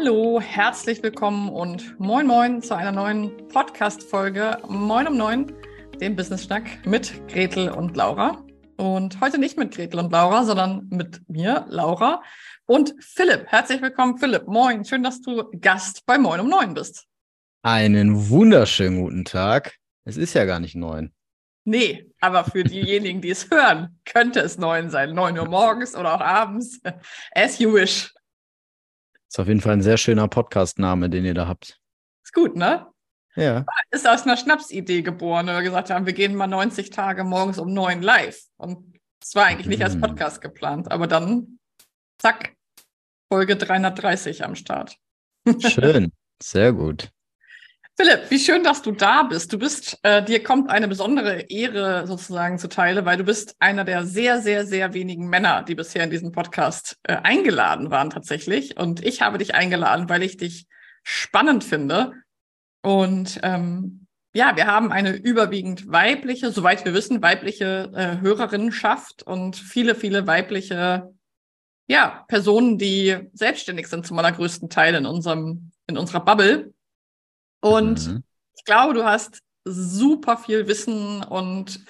Hallo, herzlich willkommen und moin moin zu einer neuen Podcast-Folge Moin um Neun, dem Business Schnack mit Gretel und Laura. Und heute nicht mit Gretel und Laura, sondern mit mir, Laura und Philipp. Herzlich willkommen, Philipp. Moin, schön, dass du Gast bei Moin um Neun bist. Einen wunderschönen guten Tag. Es ist ja gar nicht neun. Nee, aber für diejenigen, die es hören, könnte es neun sein. Neun Uhr morgens oder auch abends. As you wish. Ist auf jeden Fall ein sehr schöner Podcast-Name, den ihr da habt. Ist gut, ne? Ja. Ist aus einer Schnapsidee geboren, weil wir gesagt haben, wir gehen mal 90 Tage morgens um neun live. Und es war eigentlich nicht als Mhm. Podcast geplant, aber dann, zack, Folge 330 am Start. Schön. Sehr gut. Philipp, wie schön, dass du da bist. Du bist, äh, dir kommt eine besondere Ehre sozusagen zuteile, weil du bist einer der sehr, sehr, sehr wenigen Männer, die bisher in diesen Podcast äh, eingeladen waren tatsächlich. Und ich habe dich eingeladen, weil ich dich spannend finde. Und ähm, ja, wir haben eine überwiegend weibliche, soweit wir wissen, weibliche äh, Hörerinnenschaft und viele, viele weibliche ja, Personen, die selbstständig sind zum allergrößten Teil in unserem, in unserer Bubble. Und Mhm. ich glaube, du hast super viel Wissen und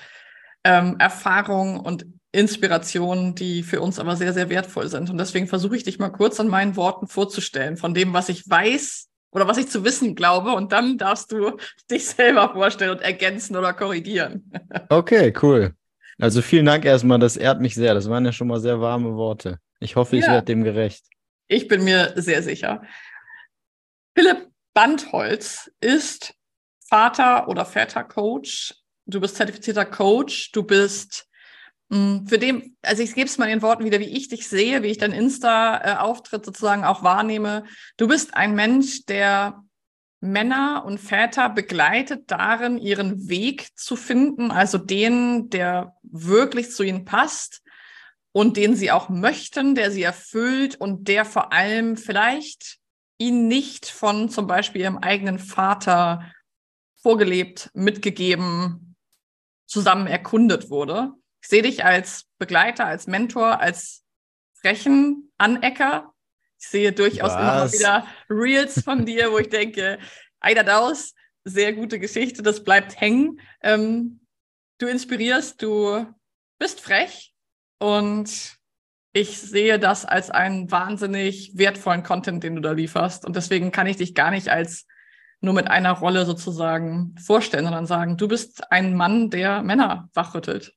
ähm, Erfahrung und Inspiration, die für uns aber sehr, sehr wertvoll sind. Und deswegen versuche ich dich mal kurz an meinen Worten vorzustellen, von dem, was ich weiß oder was ich zu wissen glaube. Und dann darfst du dich selber vorstellen und ergänzen oder korrigieren. Okay, cool. Also vielen Dank erstmal. Das ehrt mich sehr. Das waren ja schon mal sehr warme Worte. Ich hoffe, ich Ja. werde dem gerecht. Ich bin mir sehr sicher. Philipp Bandholz ist Vater oder Vätercoach. Du bist zertifizierter Coach. Du bist mh, für den, also ich gebe es mal in Worten wieder, wie ich dich sehe, wie ich deinen Insta-Auftritt sozusagen auch wahrnehme. Du bist ein Mensch, der Männer und Väter begleitet darin, ihren Weg zu finden, also den, der wirklich zu ihnen passt und den sie auch möchten, der sie erfüllt und der vor allem vielleicht ihnen nicht von zum Beispiel ihrem eigenen Vater vorgelebt, mitgegeben, zusammen erkundet wurde. Ich sehe dich als Begleiter, als Mentor, als frechen Anecker. Ich sehe durchaus immer Was? wieder Reels von dir, wo ich denke, Eider Daus, sehr gute Geschichte, das bleibt hängen. Ähm, du inspirierst, du bist frech und ich sehe das als einen wahnsinnig wertvollen Content, den du da lieferst. Und deswegen kann ich dich gar nicht als nur mit einer Rolle sozusagen vorstellen, sondern sagen, du bist ein Mann, der Männer wachrüttelt.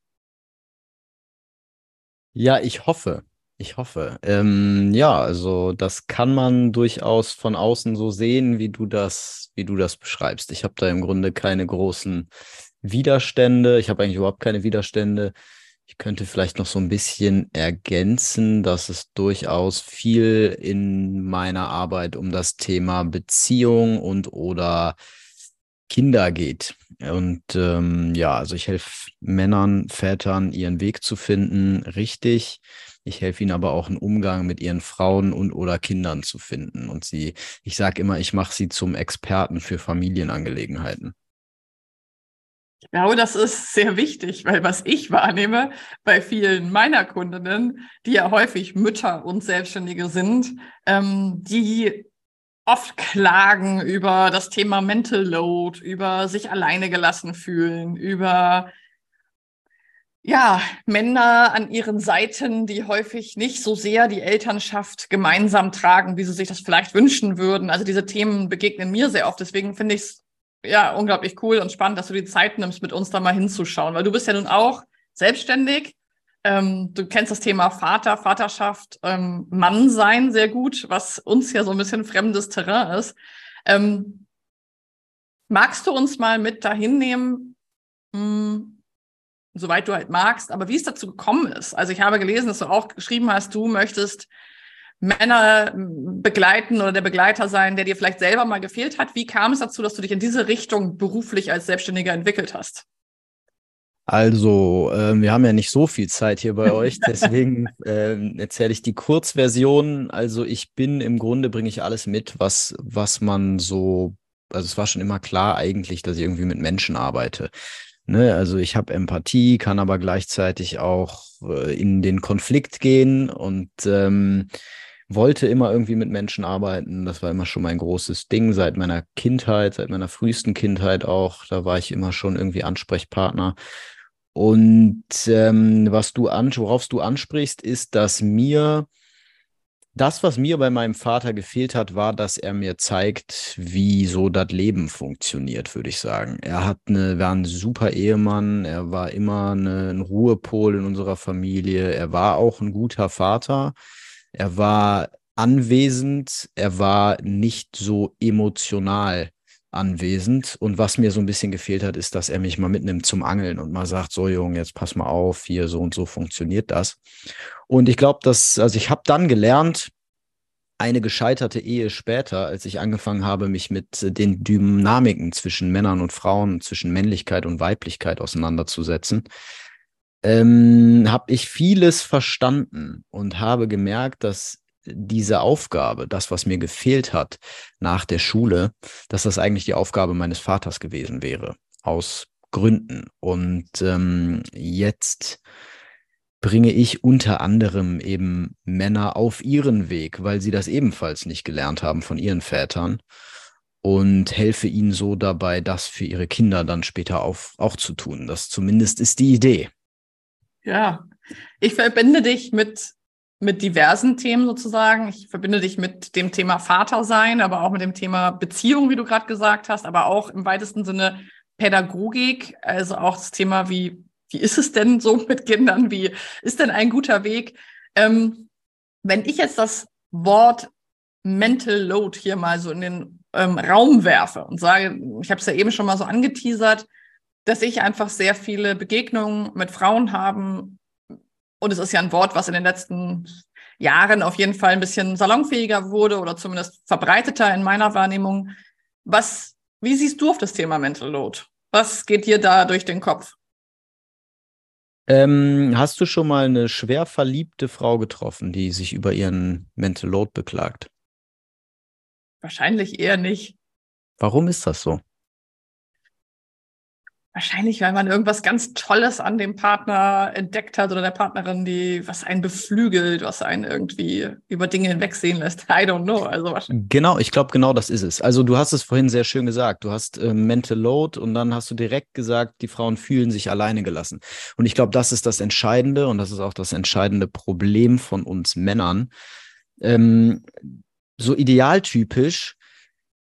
Ja, ich hoffe. Ich hoffe. Ähm, ja, also das kann man durchaus von außen so sehen, wie du das, wie du das beschreibst. Ich habe da im Grunde keine großen Widerstände. Ich habe eigentlich überhaupt keine Widerstände. Ich könnte vielleicht noch so ein bisschen ergänzen, dass es durchaus viel in meiner Arbeit um das Thema Beziehung und oder Kinder geht. Und ähm, ja, also ich helfe Männern, Vätern, ihren Weg zu finden, richtig. Ich helfe ihnen aber auch einen Umgang mit ihren Frauen und oder Kindern zu finden. Und sie, ich sage immer, ich mache sie zum Experten für Familienangelegenheiten. Ich glaube, das ist sehr wichtig, weil was ich wahrnehme bei vielen meiner Kundinnen, die ja häufig Mütter und Selbstständige sind, ähm, die oft klagen über das Thema Mental Load, über sich alleine gelassen fühlen, über ja, Männer an ihren Seiten, die häufig nicht so sehr die Elternschaft gemeinsam tragen, wie sie sich das vielleicht wünschen würden. Also diese Themen begegnen mir sehr oft. Deswegen finde ich es ja unglaublich cool und spannend, dass du die Zeit nimmst, mit uns da mal hinzuschauen, weil du bist ja nun auch selbstständig. Ähm, du kennst das Thema Vater, Vaterschaft, ähm, Mann sein sehr gut, was uns ja so ein bisschen fremdes Terrain ist. Ähm, magst du uns mal mit dahin nehmen, mh, soweit du halt magst, aber wie es dazu gekommen ist? Also ich habe gelesen, dass du auch geschrieben hast, du möchtest Männer begleiten oder der Begleiter sein, der dir vielleicht selber mal gefehlt hat. Wie kam es dazu, dass du dich in diese Richtung beruflich als Selbstständiger entwickelt hast? Also, ähm, wir haben ja nicht so viel Zeit hier bei euch, deswegen ähm, erzähle ich die Kurzversion. Also, ich bin im Grunde bringe ich alles mit, was, was man so, also es war schon immer klar eigentlich, dass ich irgendwie mit Menschen arbeite. Ne? Also ich habe Empathie, kann aber gleichzeitig auch äh, in den Konflikt gehen und ähm, wollte immer irgendwie mit Menschen arbeiten. Das war immer schon mein großes Ding seit meiner Kindheit, seit meiner frühesten Kindheit auch. Da war ich immer schon irgendwie Ansprechpartner. Und ähm, was du an, worauf du ansprichst, ist, dass mir das, was mir bei meinem Vater gefehlt hat, war, dass er mir zeigt, wie so das Leben funktioniert, würde ich sagen. Er hat eine, war ein super Ehemann, er war immer eine, ein Ruhepol in unserer Familie, er war auch ein guter Vater, er war anwesend, er war nicht so emotional anwesend. Und was mir so ein bisschen gefehlt hat, ist, dass er mich mal mitnimmt zum Angeln und mal sagt, so Junge, jetzt pass mal auf, hier so und so funktioniert das. Und ich glaube, dass, also ich habe dann gelernt, eine gescheiterte Ehe später, als ich angefangen habe, mich mit den Dynamiken zwischen Männern und Frauen, zwischen Männlichkeit und Weiblichkeit auseinanderzusetzen, ähm, habe ich vieles verstanden und habe gemerkt, dass diese Aufgabe, das, was mir gefehlt hat nach der Schule, dass das eigentlich die Aufgabe meines Vaters gewesen wäre, aus Gründen. Und ähm, jetzt bringe ich unter anderem eben Männer auf ihren Weg, weil sie das ebenfalls nicht gelernt haben von ihren Vätern und helfe ihnen so dabei, das für ihre Kinder dann später auf, auch zu tun. Das zumindest ist die Idee. Ja, ich verbinde dich mit mit diversen Themen sozusagen. Ich verbinde dich mit dem Thema Vatersein, aber auch mit dem Thema Beziehung, wie du gerade gesagt hast, aber auch im weitesten Sinne Pädagogik, also auch das Thema, wie, wie ist es denn so mit Kindern? Wie ist denn ein guter Weg? Ähm, wenn ich jetzt das Wort Mental Load hier mal so in den ähm, Raum werfe und sage, ich habe es ja eben schon mal so angeteasert, dass ich einfach sehr viele Begegnungen mit Frauen haben und es ist ja ein Wort, was in den letzten Jahren auf jeden Fall ein bisschen salonfähiger wurde oder zumindest verbreiteter in meiner Wahrnehmung. Was, wie siehst du auf das Thema Mental Load? Was geht dir da durch den Kopf? Ähm, hast du schon mal eine schwer verliebte Frau getroffen, die sich über ihren Mental Load beklagt? Wahrscheinlich eher nicht. Warum ist das so? Wahrscheinlich, weil man irgendwas ganz Tolles an dem Partner entdeckt hat oder der Partnerin, die was einen beflügelt, was einen irgendwie über Dinge hinwegsehen lässt. I don't know. Also genau, ich glaube, genau das ist es. Also du hast es vorhin sehr schön gesagt. Du hast äh, Mental Load und dann hast du direkt gesagt, die Frauen fühlen sich alleine gelassen. Und ich glaube, das ist das Entscheidende und das ist auch das entscheidende Problem von uns Männern. Ähm, so idealtypisch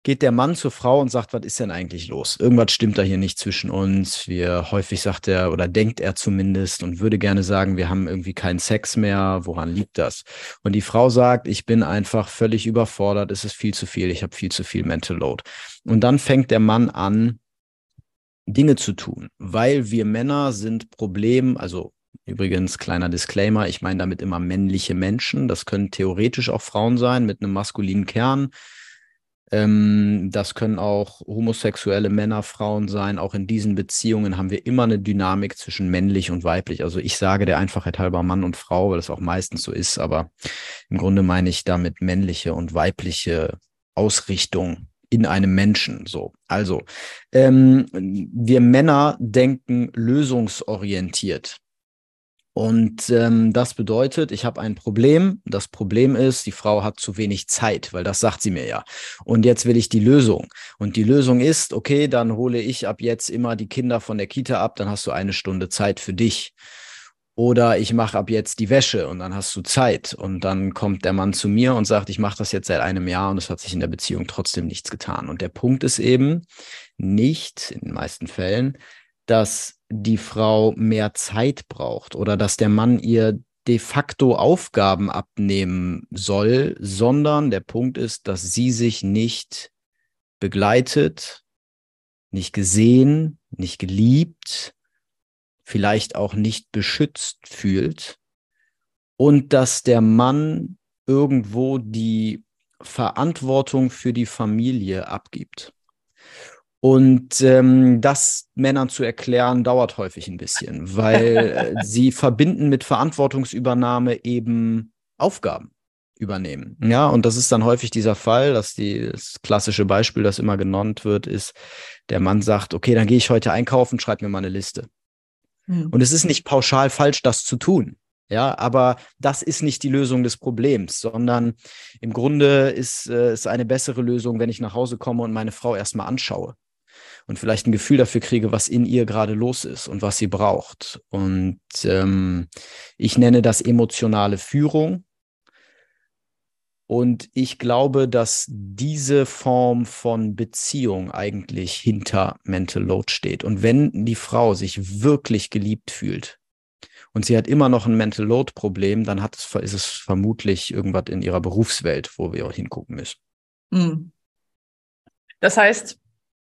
geht der Mann zur Frau und sagt, was ist denn eigentlich los? Irgendwas stimmt da hier nicht zwischen uns. Wir häufig sagt er oder denkt er zumindest und würde gerne sagen, wir haben irgendwie keinen Sex mehr. Woran liegt das? Und die Frau sagt, ich bin einfach völlig überfordert, es ist viel zu viel, ich habe viel zu viel Mental Load. Und dann fängt der Mann an, Dinge zu tun, weil wir Männer sind Problem, also Übrigens, kleiner Disclaimer, ich meine damit immer männliche Menschen. Das können theoretisch auch Frauen sein mit einem maskulinen Kern. Ähm, das können auch homosexuelle Männer, Frauen sein. Auch in diesen Beziehungen haben wir immer eine Dynamik zwischen männlich und weiblich. Also ich sage der Einfachheit halber Mann und Frau, weil das auch meistens so ist. Aber im Grunde meine ich damit männliche und weibliche Ausrichtung in einem Menschen. So, also ähm, wir Männer denken lösungsorientiert. Und ähm, das bedeutet, ich habe ein Problem. Das Problem ist, die Frau hat zu wenig Zeit, weil das sagt sie mir ja. Und jetzt will ich die Lösung. Und die Lösung ist, okay, dann hole ich ab jetzt immer die Kinder von der Kita ab, dann hast du eine Stunde Zeit für dich. Oder ich mache ab jetzt die Wäsche und dann hast du Zeit. Und dann kommt der Mann zu mir und sagt, ich mache das jetzt seit einem Jahr und es hat sich in der Beziehung trotzdem nichts getan. Und der Punkt ist eben nicht, in den meisten Fällen, dass die Frau mehr Zeit braucht oder dass der Mann ihr de facto Aufgaben abnehmen soll, sondern der Punkt ist, dass sie sich nicht begleitet, nicht gesehen, nicht geliebt, vielleicht auch nicht beschützt fühlt und dass der Mann irgendwo die Verantwortung für die Familie abgibt. Und ähm, das Männern zu erklären, dauert häufig ein bisschen, weil äh, sie verbinden mit Verantwortungsübernahme eben Aufgaben übernehmen. Ja, und das ist dann häufig dieser Fall, dass die, das klassische Beispiel, das immer genannt wird, ist, der Mann sagt, okay, dann gehe ich heute einkaufen, schreib mir mal eine Liste. Mhm. Und es ist nicht pauschal falsch, das zu tun. Ja, aber das ist nicht die Lösung des Problems, sondern im Grunde ist es äh, eine bessere Lösung, wenn ich nach Hause komme und meine Frau erstmal anschaue und vielleicht ein Gefühl dafür kriege, was in ihr gerade los ist und was sie braucht. Und ähm, ich nenne das emotionale Führung. Und ich glaube, dass diese Form von Beziehung eigentlich hinter Mental Load steht. Und wenn die Frau sich wirklich geliebt fühlt und sie hat immer noch ein Mental Load Problem, dann hat es, ist es vermutlich irgendwas in ihrer Berufswelt, wo wir hingucken müssen. Hm. Das heißt,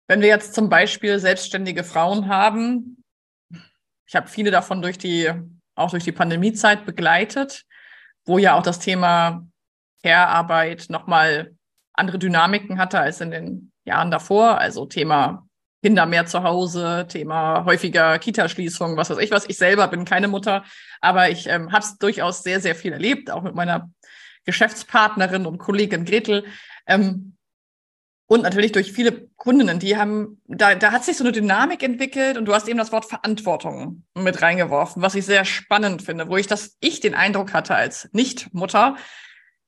wenn wir jetzt zum Beispiel selbstständige Frauen haben, ich habe viele davon durch die, auch durch die Pandemiezeit begleitet, wo ja auch das Thema Care-Arbeit nochmal andere Dynamiken hatte als in den Jahren davor. Also Thema Kinder mehr zu Hause, Thema häufiger Kitaschließung, was weiß ich was. Ich selber bin keine Mutter, aber ich ähm, habe es durchaus sehr, sehr viel erlebt, auch mit meiner Geschäftspartnerin und Kollegin Gretel. Ähm, und natürlich durch viele Kundinnen, die haben, da, da hat sich so eine Dynamik entwickelt und du hast eben das Wort Verantwortung mit reingeworfen, was ich sehr spannend finde, wo ich das, ich den Eindruck hatte als Nicht-Mutter,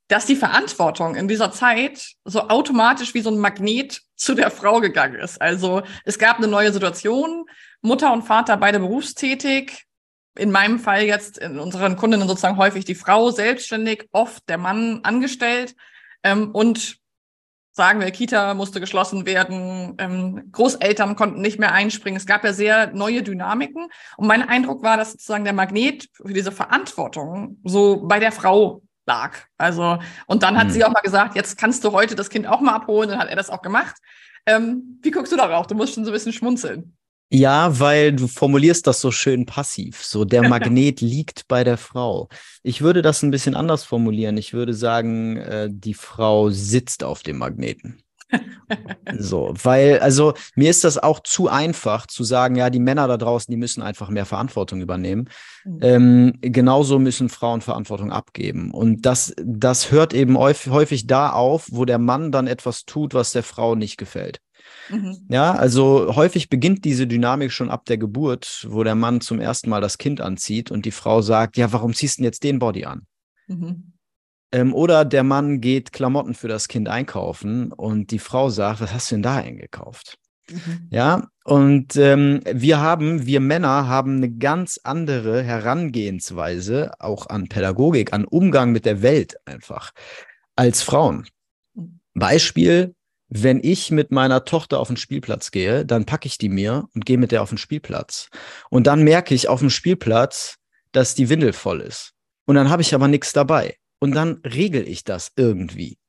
dass die Verantwortung in dieser Zeit so automatisch wie so ein Magnet zu der Frau gegangen ist. Also es gab eine neue Situation, Mutter und Vater beide berufstätig, in meinem Fall jetzt in unseren Kundinnen sozusagen häufig die Frau selbstständig, oft der Mann angestellt ähm, und sagen wir, Kita musste geschlossen werden, ähm, Großeltern konnten nicht mehr einspringen. Es gab ja sehr neue Dynamiken. Und mein Eindruck war, dass sozusagen der Magnet für diese Verantwortung so bei der Frau lag. Also, und dann hat mhm. sie auch mal gesagt, jetzt kannst du heute das Kind auch mal abholen. Dann hat er das auch gemacht. Ähm, wie guckst du darauf? Du musst schon so ein bisschen schmunzeln. Ja, weil du formulierst das so schön passiv. So, der Magnet liegt bei der Frau. Ich würde das ein bisschen anders formulieren. Ich würde sagen, äh, die Frau sitzt auf dem Magneten. so, weil, also mir ist das auch zu einfach zu sagen, ja, die Männer da draußen, die müssen einfach mehr Verantwortung übernehmen. Mhm. Ähm, genauso müssen Frauen Verantwortung abgeben. Und das, das hört eben häufig da auf, wo der Mann dann etwas tut, was der Frau nicht gefällt. Mhm. Ja, also häufig beginnt diese Dynamik schon ab der Geburt, wo der Mann zum ersten Mal das Kind anzieht und die Frau sagt, ja, warum ziehst du denn jetzt den Body an? Mhm. Ähm, oder der Mann geht Klamotten für das Kind einkaufen und die Frau sagt, was hast du denn da eingekauft? Mhm. Ja, und ähm, wir haben, wir Männer haben eine ganz andere Herangehensweise auch an Pädagogik, an Umgang mit der Welt einfach als Frauen. Mhm. Beispiel, wenn ich mit meiner Tochter auf den Spielplatz gehe, dann packe ich die mir und gehe mit der auf den Spielplatz. Und dann merke ich auf dem Spielplatz, dass die Windel voll ist. Und dann habe ich aber nichts dabei. Und dann regel ich das irgendwie.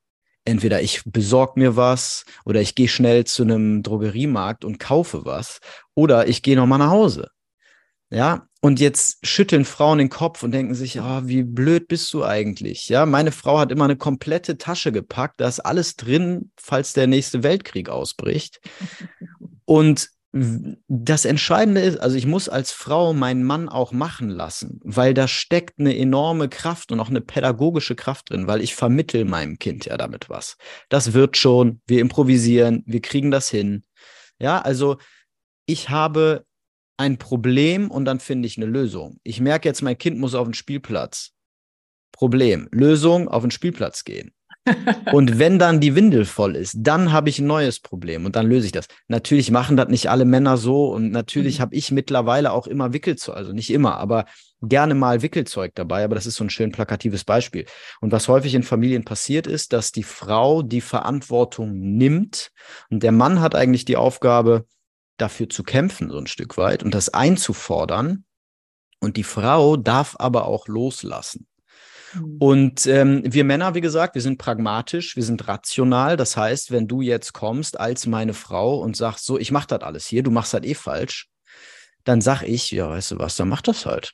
Entweder ich besorge mir was oder ich gehe schnell zu einem Drogeriemarkt und kaufe was oder ich gehe nochmal nach Hause. Ja, und jetzt schütteln Frauen den Kopf und denken sich, oh, wie blöd bist du eigentlich? Ja, meine Frau hat immer eine komplette Tasche gepackt, da ist alles drin, falls der nächste Weltkrieg ausbricht. Und das Entscheidende ist, also ich muss als Frau meinen Mann auch machen lassen, weil da steckt eine enorme Kraft und auch eine pädagogische Kraft drin, weil ich vermittel meinem Kind ja damit was. Das wird schon, wir improvisieren, wir kriegen das hin. Ja, also ich habe ein Problem und dann finde ich eine Lösung. Ich merke jetzt, mein Kind muss auf den Spielplatz. Problem. Lösung, auf den Spielplatz gehen. und wenn dann die Windel voll ist, dann habe ich ein neues Problem und dann löse ich das. Natürlich machen das nicht alle Männer so und natürlich mhm. habe ich mittlerweile auch immer Wickelzeug, also nicht immer, aber gerne mal Wickelzeug dabei, aber das ist so ein schön plakatives Beispiel. Und was häufig in Familien passiert ist, dass die Frau die Verantwortung nimmt und der Mann hat eigentlich die Aufgabe, dafür zu kämpfen, so ein Stück weit, und das einzufordern. Und die Frau darf aber auch loslassen. Mhm. Und ähm, wir Männer, wie gesagt, wir sind pragmatisch, wir sind rational. Das heißt, wenn du jetzt kommst als meine Frau und sagst, so, ich mache das alles hier, du machst das eh falsch, dann sag ich, ja, weißt du was, dann mach das halt.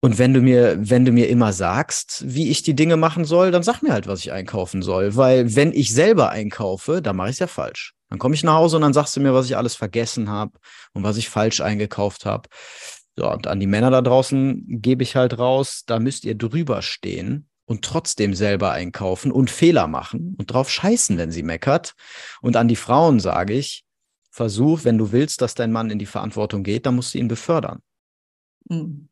Und wenn du mir, wenn du mir immer sagst, wie ich die Dinge machen soll, dann sag mir halt, was ich einkaufen soll. Weil wenn ich selber einkaufe, dann mache ich es ja falsch. Dann komme ich nach Hause und dann sagst du mir, was ich alles vergessen habe und was ich falsch eingekauft habe. So, und an die Männer da draußen gebe ich halt raus, da müsst ihr drüber stehen und trotzdem selber einkaufen und Fehler machen und drauf scheißen, wenn sie meckert. Und an die Frauen sage ich, versuch, wenn du willst, dass dein Mann in die Verantwortung geht, dann musst du ihn befördern. Mhm.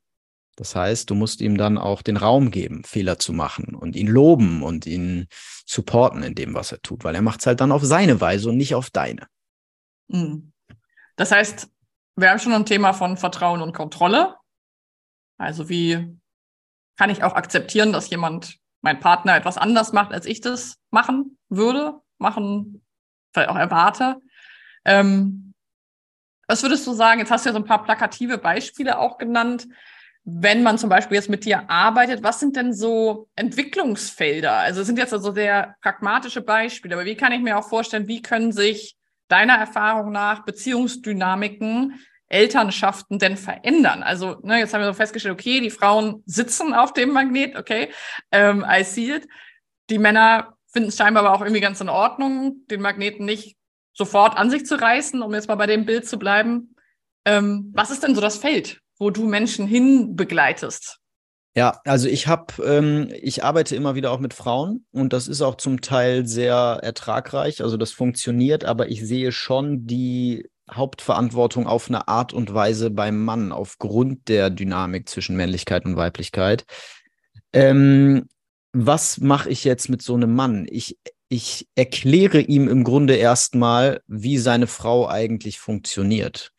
Das heißt, du musst ihm dann auch den Raum geben, Fehler zu machen und ihn loben und ihn supporten in dem, was er tut, weil er macht es halt dann auf seine Weise und nicht auf deine. Mhm. Das heißt, wir haben schon ein Thema von Vertrauen und Kontrolle. Also wie kann ich auch akzeptieren, dass jemand, mein Partner, etwas anders macht, als ich das machen würde, machen, vielleicht auch erwarte. Ähm, was würdest du sagen? Jetzt hast du ja so ein paar plakative Beispiele auch genannt. Wenn man zum Beispiel jetzt mit dir arbeitet, was sind denn so Entwicklungsfelder? Also es sind jetzt also sehr pragmatische Beispiele, aber wie kann ich mir auch vorstellen, wie können sich deiner Erfahrung nach Beziehungsdynamiken Elternschaften denn verändern? Also, ne, jetzt haben wir so festgestellt, okay, die Frauen sitzen auf dem Magnet, okay, ähm, I see it. Die Männer finden es scheinbar aber auch irgendwie ganz in Ordnung, den Magneten nicht sofort an sich zu reißen, um jetzt mal bei dem Bild zu bleiben. Ähm, was ist denn so das Feld, wo du Menschen hin begleitest? Ja, also ich habe, ähm, ich arbeite immer wieder auch mit Frauen und das ist auch zum Teil sehr ertragreich. Also das funktioniert, aber ich sehe schon die Hauptverantwortung auf eine Art und Weise beim Mann aufgrund der Dynamik zwischen Männlichkeit und Weiblichkeit. Ähm, was mache ich jetzt mit so einem Mann? Ich, ich erkläre ihm im Grunde erstmal, wie seine Frau eigentlich funktioniert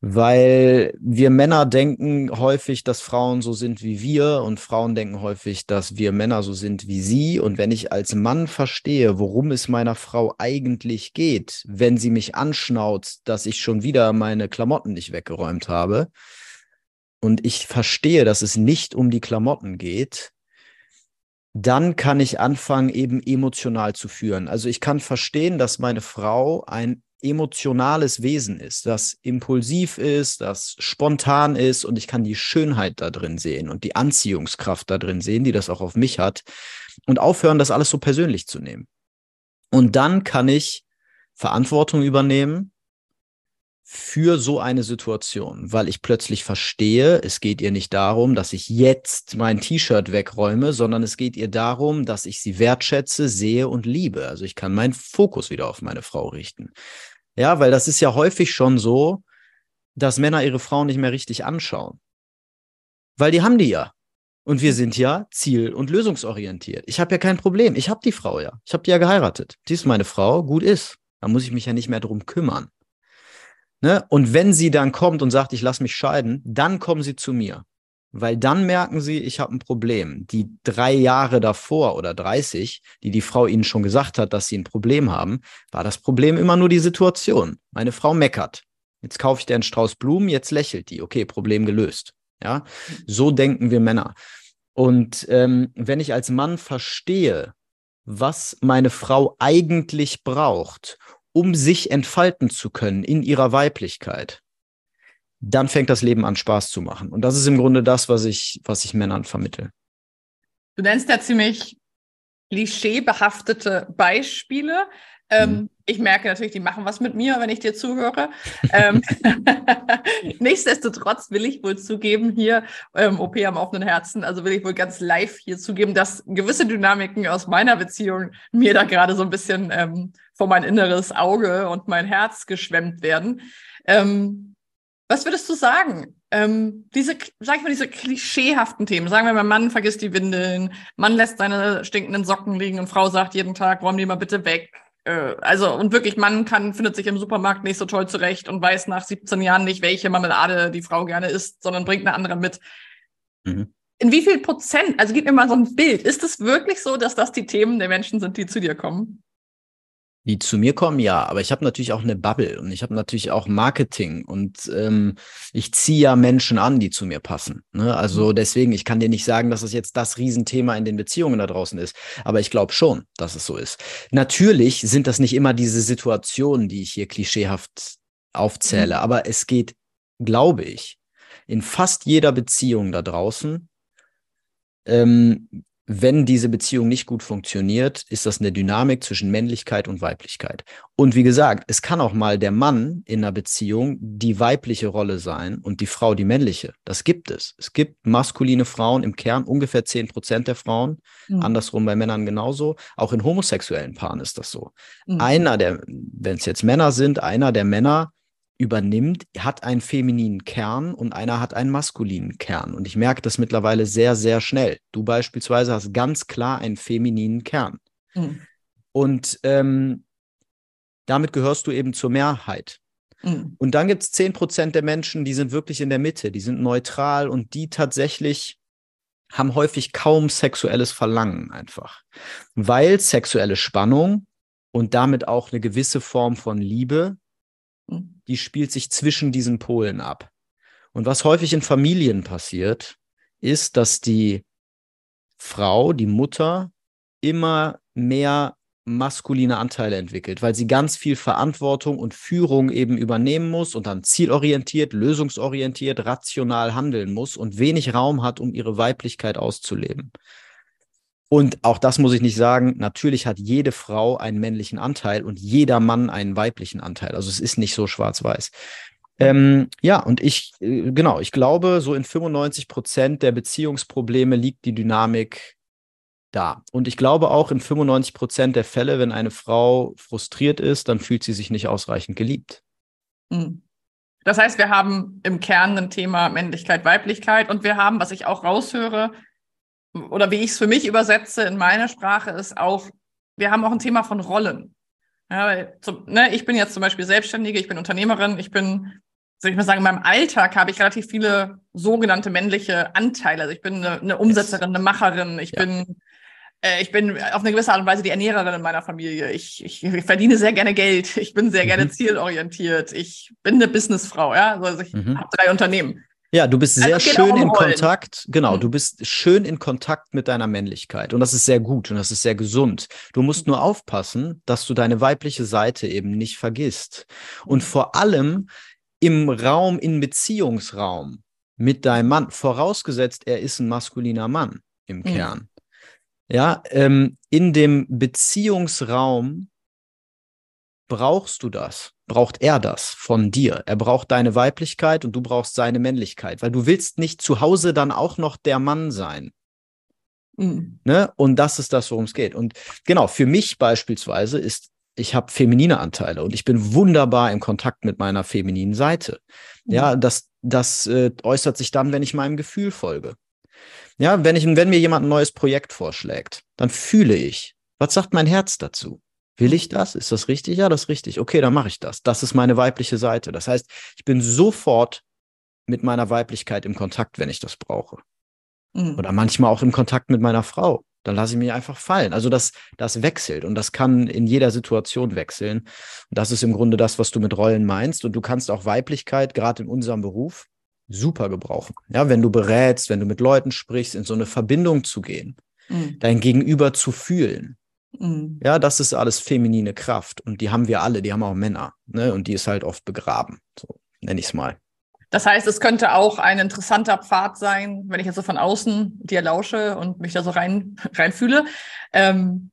weil wir Männer denken häufig, dass Frauen so sind wie wir und Frauen denken häufig, dass wir Männer so sind wie sie. Und wenn ich als Mann verstehe, worum es meiner Frau eigentlich geht, wenn sie mich anschnauzt, dass ich schon wieder meine Klamotten nicht weggeräumt habe, und ich verstehe, dass es nicht um die Klamotten geht, dann kann ich anfangen, eben emotional zu führen. Also ich kann verstehen, dass meine Frau ein emotionales Wesen ist, das impulsiv ist, das spontan ist und ich kann die Schönheit da drin sehen und die Anziehungskraft da drin sehen, die das auch auf mich hat und aufhören, das alles so persönlich zu nehmen. Und dann kann ich Verantwortung übernehmen für so eine Situation, weil ich plötzlich verstehe, es geht ihr nicht darum, dass ich jetzt mein T-Shirt wegräume, sondern es geht ihr darum, dass ich sie wertschätze, sehe und liebe. Also ich kann meinen Fokus wieder auf meine Frau richten. Ja, weil das ist ja häufig schon so, dass Männer ihre Frauen nicht mehr richtig anschauen. Weil die haben die ja. Und wir sind ja ziel- und lösungsorientiert. Ich habe ja kein Problem. Ich habe die Frau ja. Ich habe die ja geheiratet. Die ist meine Frau, gut ist. Da muss ich mich ja nicht mehr drum kümmern. Ne? Und wenn sie dann kommt und sagt, ich lasse mich scheiden, dann kommen sie zu mir. Weil dann merken sie, ich habe ein Problem. Die drei Jahre davor oder 30, die die Frau ihnen schon gesagt hat, dass sie ein Problem haben, war das Problem immer nur die Situation. Meine Frau meckert. Jetzt kaufe ich dir einen Strauß Blumen, jetzt lächelt die. Okay, Problem gelöst. Ja, so denken wir Männer. Und ähm, wenn ich als Mann verstehe, was meine Frau eigentlich braucht, um sich entfalten zu können in ihrer Weiblichkeit, dann fängt das Leben an Spaß zu machen. Und das ist im Grunde das, was ich, was ich Männern vermittle. Du nennst ja ziemlich klischeebehaftete Beispiele. Ähm, mhm. Ich merke natürlich, die machen was mit mir, wenn ich dir zuhöre. ähm, nichtsdestotrotz will ich wohl zugeben, hier ähm, OP am offenen Herzen, also will ich wohl ganz live hier zugeben, dass gewisse Dynamiken aus meiner Beziehung mir da gerade so ein bisschen ähm, vor mein inneres Auge und mein Herz geschwemmt werden. Ähm, was würdest du sagen? Ähm, diese, sag ich mal, diese klischeehaften Themen. Sagen wir mal, Mann vergisst die Windeln, Mann lässt seine stinkenden Socken liegen und Frau sagt jeden Tag, räum die mal bitte weg. Äh, also, und wirklich, Mann kann, findet sich im Supermarkt nicht so toll zurecht und weiß nach 17 Jahren nicht, welche Marmelade die Frau gerne isst, sondern bringt eine andere mit. Mhm. In wie viel Prozent, also gib mir mal so ein Bild, ist es wirklich so, dass das die Themen der Menschen sind, die zu dir kommen? Die zu mir kommen, ja, aber ich habe natürlich auch eine Bubble und ich habe natürlich auch Marketing und ähm, ich ziehe ja Menschen an, die zu mir passen. Ne? Also mhm. deswegen, ich kann dir nicht sagen, dass es jetzt das Riesenthema in den Beziehungen da draußen ist, aber ich glaube schon, dass es so ist. Natürlich sind das nicht immer diese Situationen, die ich hier klischeehaft aufzähle, mhm. aber es geht, glaube ich, in fast jeder Beziehung da draußen ähm, wenn diese Beziehung nicht gut funktioniert, ist das eine Dynamik zwischen Männlichkeit und Weiblichkeit. Und wie gesagt, es kann auch mal der Mann in einer Beziehung die weibliche Rolle sein und die Frau die männliche. Das gibt es. Es gibt maskuline Frauen im Kern, ungefähr 10 Prozent der Frauen. Mhm. Andersrum bei Männern genauso. Auch in homosexuellen Paaren ist das so. Mhm. Einer der, wenn es jetzt Männer sind, einer der Männer übernimmt, hat einen femininen Kern und einer hat einen maskulinen Kern. Und ich merke das mittlerweile sehr, sehr schnell. Du beispielsweise hast ganz klar einen femininen Kern. Mhm. Und ähm, damit gehörst du eben zur Mehrheit. Mhm. Und dann gibt es 10% der Menschen, die sind wirklich in der Mitte, die sind neutral und die tatsächlich haben häufig kaum sexuelles Verlangen einfach. Weil sexuelle Spannung und damit auch eine gewisse Form von Liebe. Die spielt sich zwischen diesen Polen ab. Und was häufig in Familien passiert, ist, dass die Frau, die Mutter, immer mehr maskuline Anteile entwickelt, weil sie ganz viel Verantwortung und Führung eben übernehmen muss und dann zielorientiert, lösungsorientiert, rational handeln muss und wenig Raum hat, um ihre Weiblichkeit auszuleben. Und auch das muss ich nicht sagen. Natürlich hat jede Frau einen männlichen Anteil und jeder Mann einen weiblichen Anteil. Also es ist nicht so schwarz-weiß. Ähm, ja, und ich, äh, genau, ich glaube, so in 95 Prozent der Beziehungsprobleme liegt die Dynamik da. Und ich glaube auch in 95 Prozent der Fälle, wenn eine Frau frustriert ist, dann fühlt sie sich nicht ausreichend geliebt. Hm. Das heißt, wir haben im Kern ein Thema Männlichkeit, Weiblichkeit und wir haben, was ich auch raushöre, oder wie ich es für mich übersetze in meiner Sprache, ist auch, wir haben auch ein Thema von Rollen. Ja, weil, zum, ne, ich bin jetzt zum Beispiel Selbstständige, ich bin Unternehmerin, ich bin, soll ich mal sagen, in meinem Alltag habe ich relativ viele sogenannte männliche Anteile. Also ich bin eine, eine Umsetzerin, eine Macherin, ich ja. bin äh, ich bin auf eine gewisse Art und Weise die Ernährerin in meiner Familie. Ich, ich, ich verdiene sehr gerne Geld. Ich bin sehr mhm. gerne zielorientiert. Ich bin eine Businessfrau. Ja? Also ich mhm. habe drei Unternehmen. Ja, du bist sehr also schön in Kontakt. Genau, mhm. du bist schön in Kontakt mit deiner Männlichkeit. Und das ist sehr gut und das ist sehr gesund. Du musst nur aufpassen, dass du deine weibliche Seite eben nicht vergisst. Und mhm. vor allem im Raum, im Beziehungsraum mit deinem Mann, vorausgesetzt, er ist ein maskuliner Mann im mhm. Kern. Ja, ähm, in dem Beziehungsraum brauchst du das? Braucht er das von dir? Er braucht deine Weiblichkeit und du brauchst seine Männlichkeit, weil du willst nicht zu Hause dann auch noch der Mann sein. Mhm. Ne? Und das ist das, worum es geht. Und genau, für mich beispielsweise ist, ich habe feminine Anteile und ich bin wunderbar im Kontakt mit meiner femininen Seite. Mhm. Ja, das, das äh, äußert sich dann, wenn ich meinem Gefühl folge. Ja, wenn ich, wenn mir jemand ein neues Projekt vorschlägt, dann fühle ich, was sagt mein Herz dazu? Will ich das? Ist das richtig? Ja, das ist richtig. Okay, dann mache ich das. Das ist meine weibliche Seite. Das heißt, ich bin sofort mit meiner Weiblichkeit im Kontakt, wenn ich das brauche. Mhm. Oder manchmal auch im Kontakt mit meiner Frau. Dann lasse ich mich einfach fallen. Also das, das wechselt und das kann in jeder Situation wechseln. Und das ist im Grunde das, was du mit Rollen meinst. Und du kannst auch Weiblichkeit, gerade in unserem Beruf, super gebrauchen. Ja, wenn du berätst, wenn du mit Leuten sprichst, in so eine Verbindung zu gehen, mhm. dein Gegenüber zu fühlen. Mhm. Ja, das ist alles feminine Kraft und die haben wir alle, die haben auch Männer, ne? Und die ist halt oft begraben, so nenne ich es mal. Das heißt, es könnte auch ein interessanter Pfad sein, wenn ich jetzt so von außen dir lausche und mich da so rein reinfühle, ähm,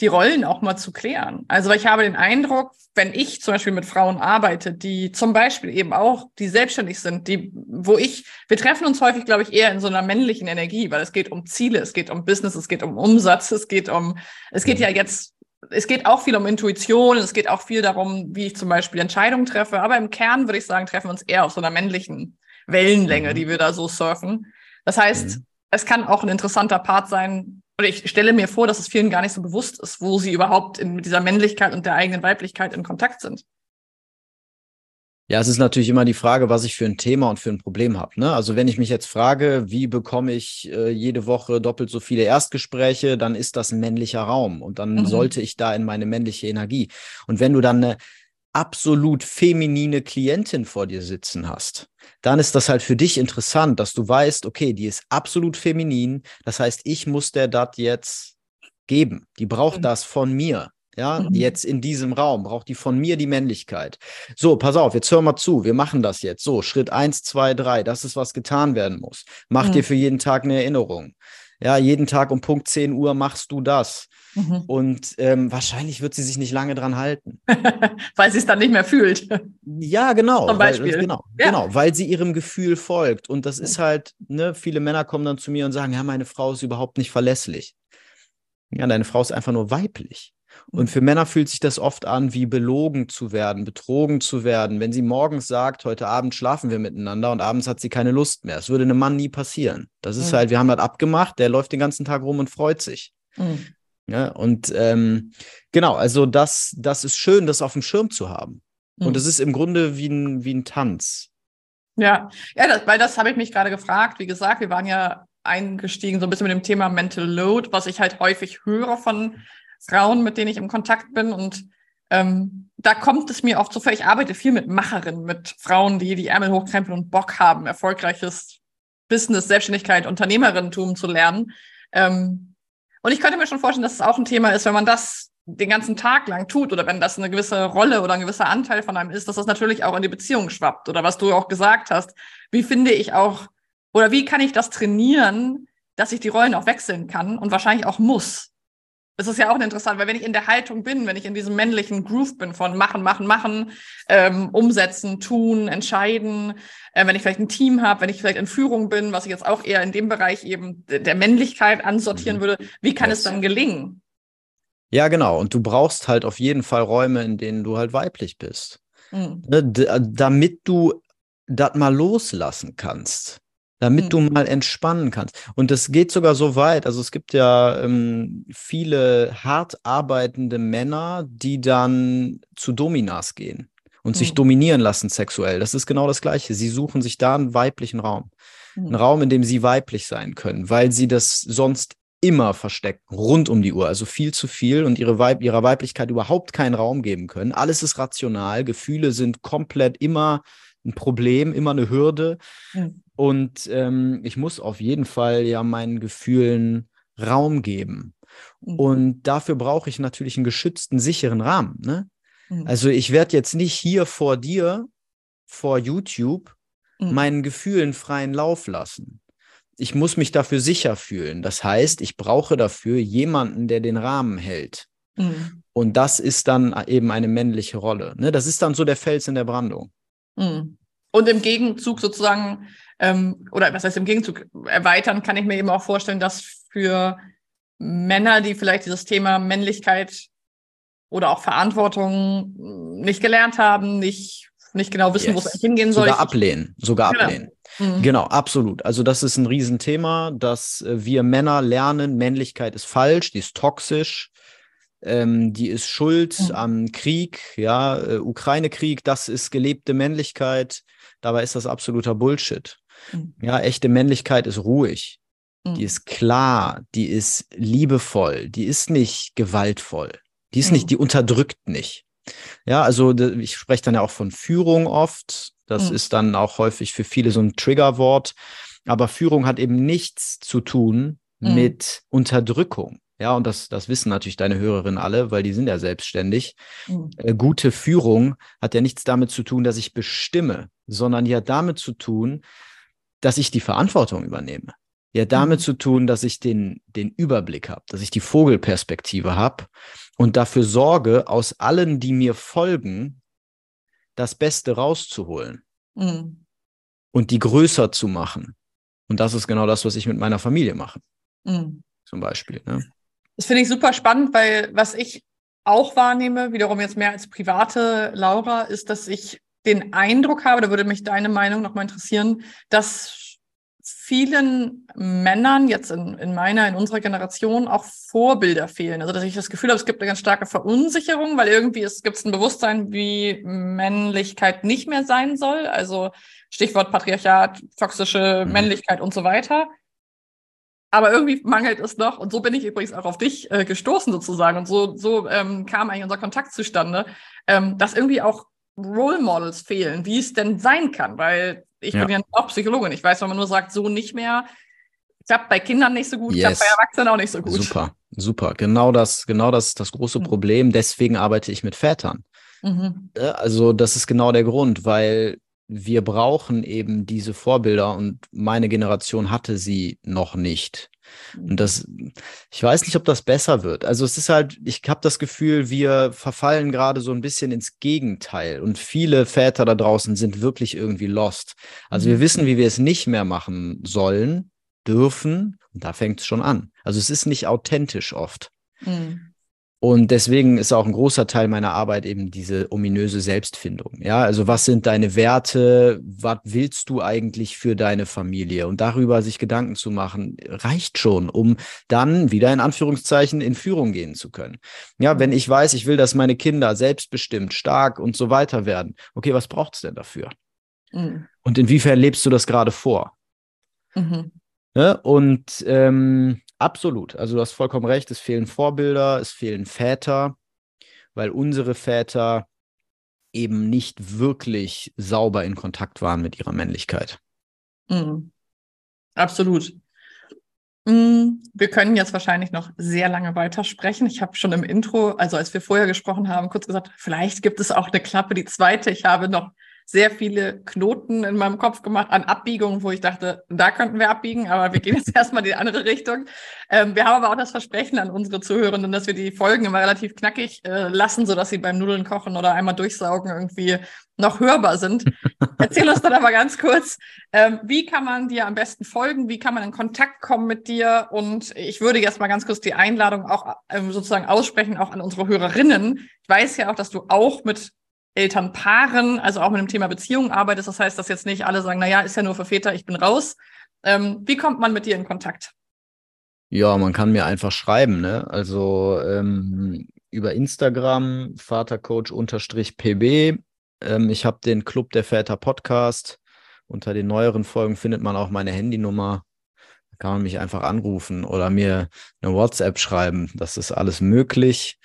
die Rollen auch mal zu klären. Also ich habe den Eindruck, wenn ich zum Beispiel mit Frauen arbeite, die zum Beispiel eben auch, die selbstständig sind, die, wo ich, wir treffen uns häufig, glaube ich, eher in so einer männlichen Energie, weil es geht um Ziele, es geht um Business, es geht um Umsatz, es geht um, es geht ja jetzt, es geht auch viel um Intuition, es geht auch viel darum, wie ich zum Beispiel Entscheidungen treffe, aber im Kern würde ich sagen, treffen wir uns eher auf so einer männlichen Wellenlänge, mhm. die wir da so surfen. Das heißt, mhm. Es kann auch ein interessanter Part sein, oder ich stelle mir vor, dass es vielen gar nicht so bewusst ist, wo sie überhaupt in, mit dieser Männlichkeit und der eigenen Weiblichkeit in Kontakt sind. Ja, es ist natürlich immer die Frage, was ich für ein Thema und für ein Problem habe. Ne? Also wenn ich mich jetzt frage, wie bekomme ich äh, jede Woche doppelt so viele Erstgespräche, dann ist das ein männlicher Raum und dann mhm. sollte ich da in meine männliche Energie. Und wenn du dann eine absolut feminine Klientin vor dir sitzen hast, dann ist das halt für dich interessant, dass du weißt, okay, die ist absolut feminin. Das heißt, ich muss der das jetzt geben. Die braucht mhm. das von mir. Ja, mhm. jetzt in diesem Raum braucht die von mir die Männlichkeit. So, pass auf, jetzt hör mal zu. Wir machen das jetzt. So, Schritt eins, zwei, drei. Das ist, was getan werden muss. Mach mhm. dir für jeden Tag eine Erinnerung. Ja, jeden Tag um Punkt 10 Uhr machst du das. Mhm. Und ähm, wahrscheinlich wird sie sich nicht lange dran halten. weil sie es dann nicht mehr fühlt. Ja, genau. Zum Beispiel. Weil, genau, ja. genau, weil sie ihrem Gefühl folgt. Und das ist halt, ne, viele Männer kommen dann zu mir und sagen, ja, meine Frau ist überhaupt nicht verlässlich. Ja, deine Frau ist einfach nur weiblich. Und mhm. für Männer fühlt sich das oft an, wie belogen zu werden, betrogen zu werden, wenn sie morgens sagt, heute Abend schlafen wir miteinander und abends hat sie keine Lust mehr. Das würde einem Mann nie passieren. Das ist mhm. halt, wir haben das abgemacht, der läuft den ganzen Tag rum und freut sich. Mhm. Ja, und ähm, genau, also das, das ist schön, das auf dem Schirm zu haben. Und es ist im Grunde wie ein, wie ein Tanz. Ja, ja, das, weil das habe ich mich gerade gefragt. Wie gesagt, wir waren ja eingestiegen so ein bisschen mit dem Thema Mental Load, was ich halt häufig höre von Frauen, mit denen ich im Kontakt bin. Und ähm, da kommt es mir oft so vor, ich arbeite viel mit Macherinnen, mit Frauen, die die Ärmel hochkrempeln und Bock haben, erfolgreiches Business, Selbstständigkeit, Unternehmerinnentum zu lernen. Ähm, und ich könnte mir schon vorstellen, dass es auch ein Thema ist, wenn man das den ganzen Tag lang tut oder wenn das eine gewisse Rolle oder ein gewisser Anteil von einem ist, dass das natürlich auch in die Beziehung schwappt. Oder was du auch gesagt hast, wie finde ich auch oder wie kann ich das trainieren, dass ich die Rollen auch wechseln kann und wahrscheinlich auch muss. Das ist ja auch interessant, weil wenn ich in der Haltung bin, wenn ich in diesem männlichen Groove bin von machen, machen, machen, ähm, umsetzen, tun, entscheiden, äh, wenn ich vielleicht ein Team habe, wenn ich vielleicht in Führung bin, was ich jetzt auch eher in dem Bereich eben der Männlichkeit ansortieren mhm. würde, wie kann yes. es dann gelingen? Ja, genau. Und du brauchst halt auf jeden Fall Räume, in denen du halt weiblich bist. Mhm. damit du das mal loslassen kannst damit mhm. du mal entspannen kannst. Und das geht sogar so weit. Also es gibt ja ähm, viele hart arbeitende Männer, die dann zu Dominas gehen und mhm. sich dominieren lassen sexuell. Das ist genau das Gleiche. Sie suchen sich da einen weiblichen Raum. Mhm. Einen Raum, in dem sie weiblich sein können, weil sie das sonst immer verstecken, rund um die Uhr, also viel zu viel und ihre Weib ihrer Weiblichkeit überhaupt keinen Raum geben können. Alles ist rational, Gefühle sind komplett immer ein Problem, immer eine Hürde. Mhm. Und ähm, ich muss auf jeden Fall ja meinen Gefühlen Raum geben. Mhm. Und dafür brauche ich natürlich einen geschützten, sicheren Rahmen. Ne? Mhm. Also ich werde jetzt nicht hier vor dir, vor YouTube, mhm. meinen Gefühlen freien Lauf lassen. Ich muss mich dafür sicher fühlen. Das heißt, ich brauche dafür jemanden, der den Rahmen hält. Mhm. Und das ist dann eben eine männliche Rolle. Ne? Das ist dann so der Fels in der Brandung. Mhm. Und im Gegenzug sozusagen, ähm, oder was heißt im Gegenzug erweitern, kann ich mir eben auch vorstellen, dass für Männer, die vielleicht dieses Thema Männlichkeit oder auch Verantwortung nicht gelernt haben, nicht, nicht genau wissen, yes. wo es hingehen soll. Sogar ablehnen, sogar genau. ablehnen. Mhm. Genau, absolut. Also das ist ein Riesenthema, dass wir Männer lernen, Männlichkeit ist falsch, die ist toxisch, ähm, die ist schuld mhm. am Krieg, ja, äh, Ukraine-Krieg, das ist gelebte Männlichkeit. Dabei ist das absoluter Bullshit. Mhm. Ja, echte Männlichkeit ist ruhig. Mhm. Die ist klar, die ist liebevoll, die ist nicht gewaltvoll. Die ist nicht, mhm. die unterdrückt nicht. Ja, also ich spreche dann ja auch von Führung oft. Das mhm. ist dann auch häufig für viele so ein Triggerwort. Aber Führung hat eben nichts zu tun mhm. mit Unterdrückung. Ja, und das, das wissen natürlich deine Hörerinnen alle, weil die sind ja selbstständig. Mhm. Äh, gute Führung hat ja nichts damit zu tun, dass ich bestimme, sondern ja damit zu tun, dass ich die Verantwortung übernehme. Ja, damit mhm. zu tun, dass ich den, den Überblick habe, dass ich die Vogelperspektive habe und dafür sorge, aus allen, die mir folgen, das Beste rauszuholen mhm. und die größer zu machen. Und das ist genau das, was ich mit meiner Familie mache. Mhm. Zum Beispiel. Ne? Das finde ich super spannend, weil was ich auch wahrnehme, wiederum jetzt mehr als private Laura, ist, dass ich den Eindruck habe, da würde mich deine Meinung nochmal interessieren, dass vielen Männern jetzt in, in meiner, in unserer Generation auch Vorbilder fehlen. Also dass ich das Gefühl habe, es gibt eine ganz starke Verunsicherung, weil irgendwie es gibt ein Bewusstsein, wie Männlichkeit nicht mehr sein soll. Also Stichwort Patriarchat, toxische mhm. Männlichkeit und so weiter aber irgendwie mangelt es noch. Und so bin ich übrigens auch auf dich äh, gestoßen sozusagen. Und so, so ähm, kam eigentlich unser Kontakt zustande, ähm, dass irgendwie auch Role Models fehlen, wie es denn sein kann. Weil ich ja. bin ja auch Psychologin. Ich weiß, wenn man nur sagt, so nicht mehr, klappt bei Kindern nicht so gut, yes. klappt bei Erwachsenen auch nicht so gut. Super, super. Genau das, genau das das große mhm. Problem. Deswegen arbeite ich mit Vätern. Mhm. Also das ist genau der Grund, weil wir brauchen eben diese Vorbilder und meine Generation hatte sie noch nicht. Und das, ich weiß nicht, ob das besser wird. Also es ist halt, ich habe das Gefühl, wir verfallen gerade so ein bisschen ins Gegenteil und viele Väter da draußen sind wirklich irgendwie lost. Also wir mhm. wissen, wie wir es nicht mehr machen sollen, dürfen und da fängt es schon an. Also es ist nicht authentisch oft. Mhm. Und deswegen ist auch ein großer Teil meiner Arbeit eben diese ominöse Selbstfindung. Ja, also was sind deine Werte? Was willst du eigentlich für deine Familie? Und darüber sich Gedanken zu machen, reicht schon, um dann wieder in Anführungszeichen in Führung gehen zu können. Ja, wenn ich weiß, ich will, dass meine Kinder selbstbestimmt, stark und so weiter werden. Okay, was braucht es denn dafür? Mhm. Und inwiefern lebst du das gerade vor? Mhm. Ja, und ähm, Absolut. Also du hast vollkommen recht, es fehlen Vorbilder, es fehlen Väter, weil unsere Väter eben nicht wirklich sauber in Kontakt waren mit ihrer Männlichkeit. Mhm. Absolut. Mhm. Wir können jetzt wahrscheinlich noch sehr lange weitersprechen. Ich habe schon im Intro, also als wir vorher gesprochen haben, kurz gesagt, vielleicht gibt es auch eine Klappe, die zweite. Ich habe noch sehr viele Knoten in meinem Kopf gemacht an Abbiegungen, wo ich dachte, da könnten wir abbiegen, aber wir gehen jetzt erstmal in die andere Richtung. Ähm, wir haben aber auch das Versprechen an unsere Zuhörenden, dass wir die Folgen immer relativ knackig äh, lassen, sodass sie beim Nudeln kochen oder einmal durchsaugen irgendwie noch hörbar sind. Erzähl uns dann aber ganz kurz, ähm, wie kann man dir am besten folgen? Wie kann man in Kontakt kommen mit dir? Und ich würde jetzt mal ganz kurz die Einladung auch ähm, sozusagen aussprechen, auch an unsere Hörerinnen. Ich weiß ja auch, dass du auch mit Elternpaaren, also auch mit dem Thema Beziehung arbeitest. Das heißt, dass jetzt nicht alle sagen, na ja, ist ja nur für Väter, ich bin raus. Ähm, wie kommt man mit dir in Kontakt? Ja, man kann mir einfach schreiben, ne? Also ähm, über Instagram, Vatercoach-pb. Ähm, ich habe den Club der Väter Podcast. Unter den neueren Folgen findet man auch meine Handynummer. Da kann man mich einfach anrufen oder mir eine WhatsApp schreiben. Das ist alles möglich.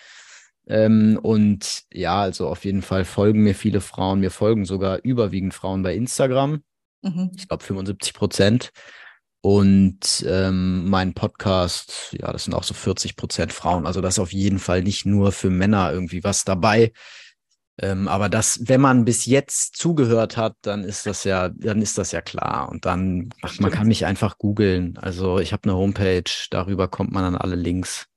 Ähm, und ja, also auf jeden Fall folgen mir viele Frauen. Mir folgen sogar überwiegend Frauen bei Instagram. Mhm. Ich glaube 75 Prozent. Und ähm, mein Podcast, ja, das sind auch so 40 Prozent Frauen. Also das ist auf jeden Fall nicht nur für Männer irgendwie was dabei. Ähm, aber das, wenn man bis jetzt zugehört hat, dann ist das ja, dann ist das ja klar. Und dann, ach, man kann mich einfach googeln. Also ich habe eine Homepage, darüber kommt man an alle Links.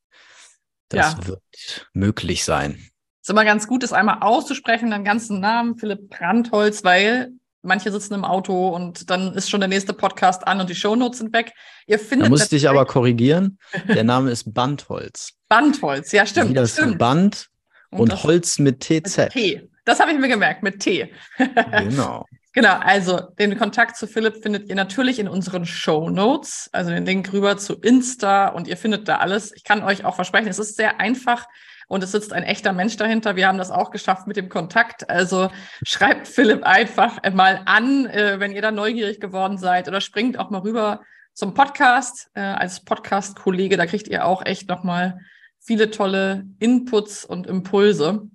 Das ja. wird möglich sein. Es ist immer ganz gut, das einmal auszusprechen, den ganzen Namen, Philipp Brandholz, weil manche sitzen im Auto und dann ist schon der nächste Podcast an und die Shownotes sind weg. Ihr findet da musste ich aber korrigieren. Der Name ist Bandholz. Bandholz, ja, stimmt. Wie das stimmt. Band und, und Holz mit TZ. Mit T. Das habe ich mir gemerkt, mit T. genau. Genau, also den Kontakt zu Philipp findet ihr natürlich in unseren Show Notes, also den Link rüber zu Insta und ihr findet da alles. Ich kann euch auch versprechen, es ist sehr einfach und es sitzt ein echter Mensch dahinter. Wir haben das auch geschafft mit dem Kontakt. Also schreibt Philipp einfach mal an, äh, wenn ihr da neugierig geworden seid oder springt auch mal rüber zum Podcast äh, als Podcast-Kollege. Da kriegt ihr auch echt nochmal viele tolle Inputs und Impulse.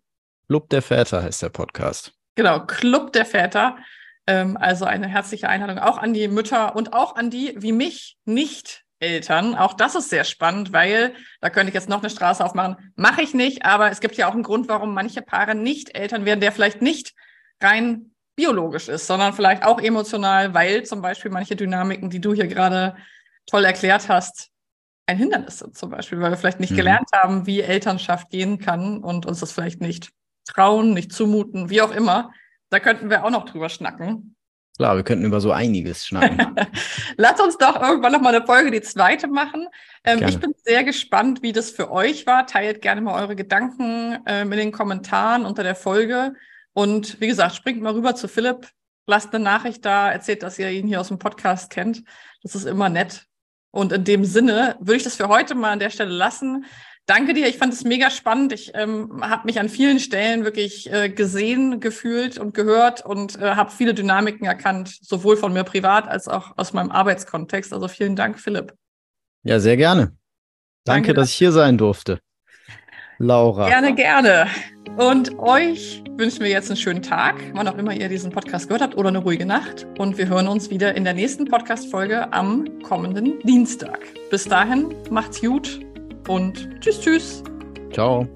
Club der Väter heißt der Podcast. Genau, Club der Väter. Ähm, also eine herzliche Einladung auch an die Mütter und auch an die, wie mich, nicht Eltern. Auch das ist sehr spannend, weil da könnte ich jetzt noch eine Straße aufmachen. Mache ich nicht, aber es gibt ja auch einen Grund, warum manche Paare nicht Eltern werden, der vielleicht nicht rein biologisch ist, sondern vielleicht auch emotional, weil zum Beispiel manche Dynamiken, die du hier gerade toll erklärt hast, ein Hindernis sind zum Beispiel, weil wir vielleicht nicht mhm. gelernt haben, wie Elternschaft gehen kann und uns das vielleicht nicht trauen, nicht zumuten, wie auch immer. Da könnten wir auch noch drüber schnacken. Klar, wir könnten über so einiges schnacken. Lass uns doch irgendwann noch mal eine Folge, die zweite machen. Ähm, ich bin sehr gespannt, wie das für euch war. Teilt gerne mal eure Gedanken ähm, in den Kommentaren unter der Folge. Und wie gesagt, springt mal rüber zu Philipp, lasst eine Nachricht da, erzählt, dass ihr ihn hier aus dem Podcast kennt. Das ist immer nett. Und in dem Sinne würde ich das für heute mal an der Stelle lassen. Danke dir, ich fand es mega spannend. Ich ähm, habe mich an vielen Stellen wirklich äh, gesehen, gefühlt und gehört und äh, habe viele Dynamiken erkannt, sowohl von mir privat als auch aus meinem Arbeitskontext. Also vielen Dank, Philipp. Ja, sehr gerne. Danke, Danke dass ich hier sein durfte. Laura. Gerne, gerne. Und euch wünschen wir jetzt einen schönen Tag, wann auch immer ihr diesen Podcast gehört habt, oder eine ruhige Nacht. Und wir hören uns wieder in der nächsten Podcast-Folge am kommenden Dienstag. Bis dahin, macht's gut und tschüss, tschüss. Ciao.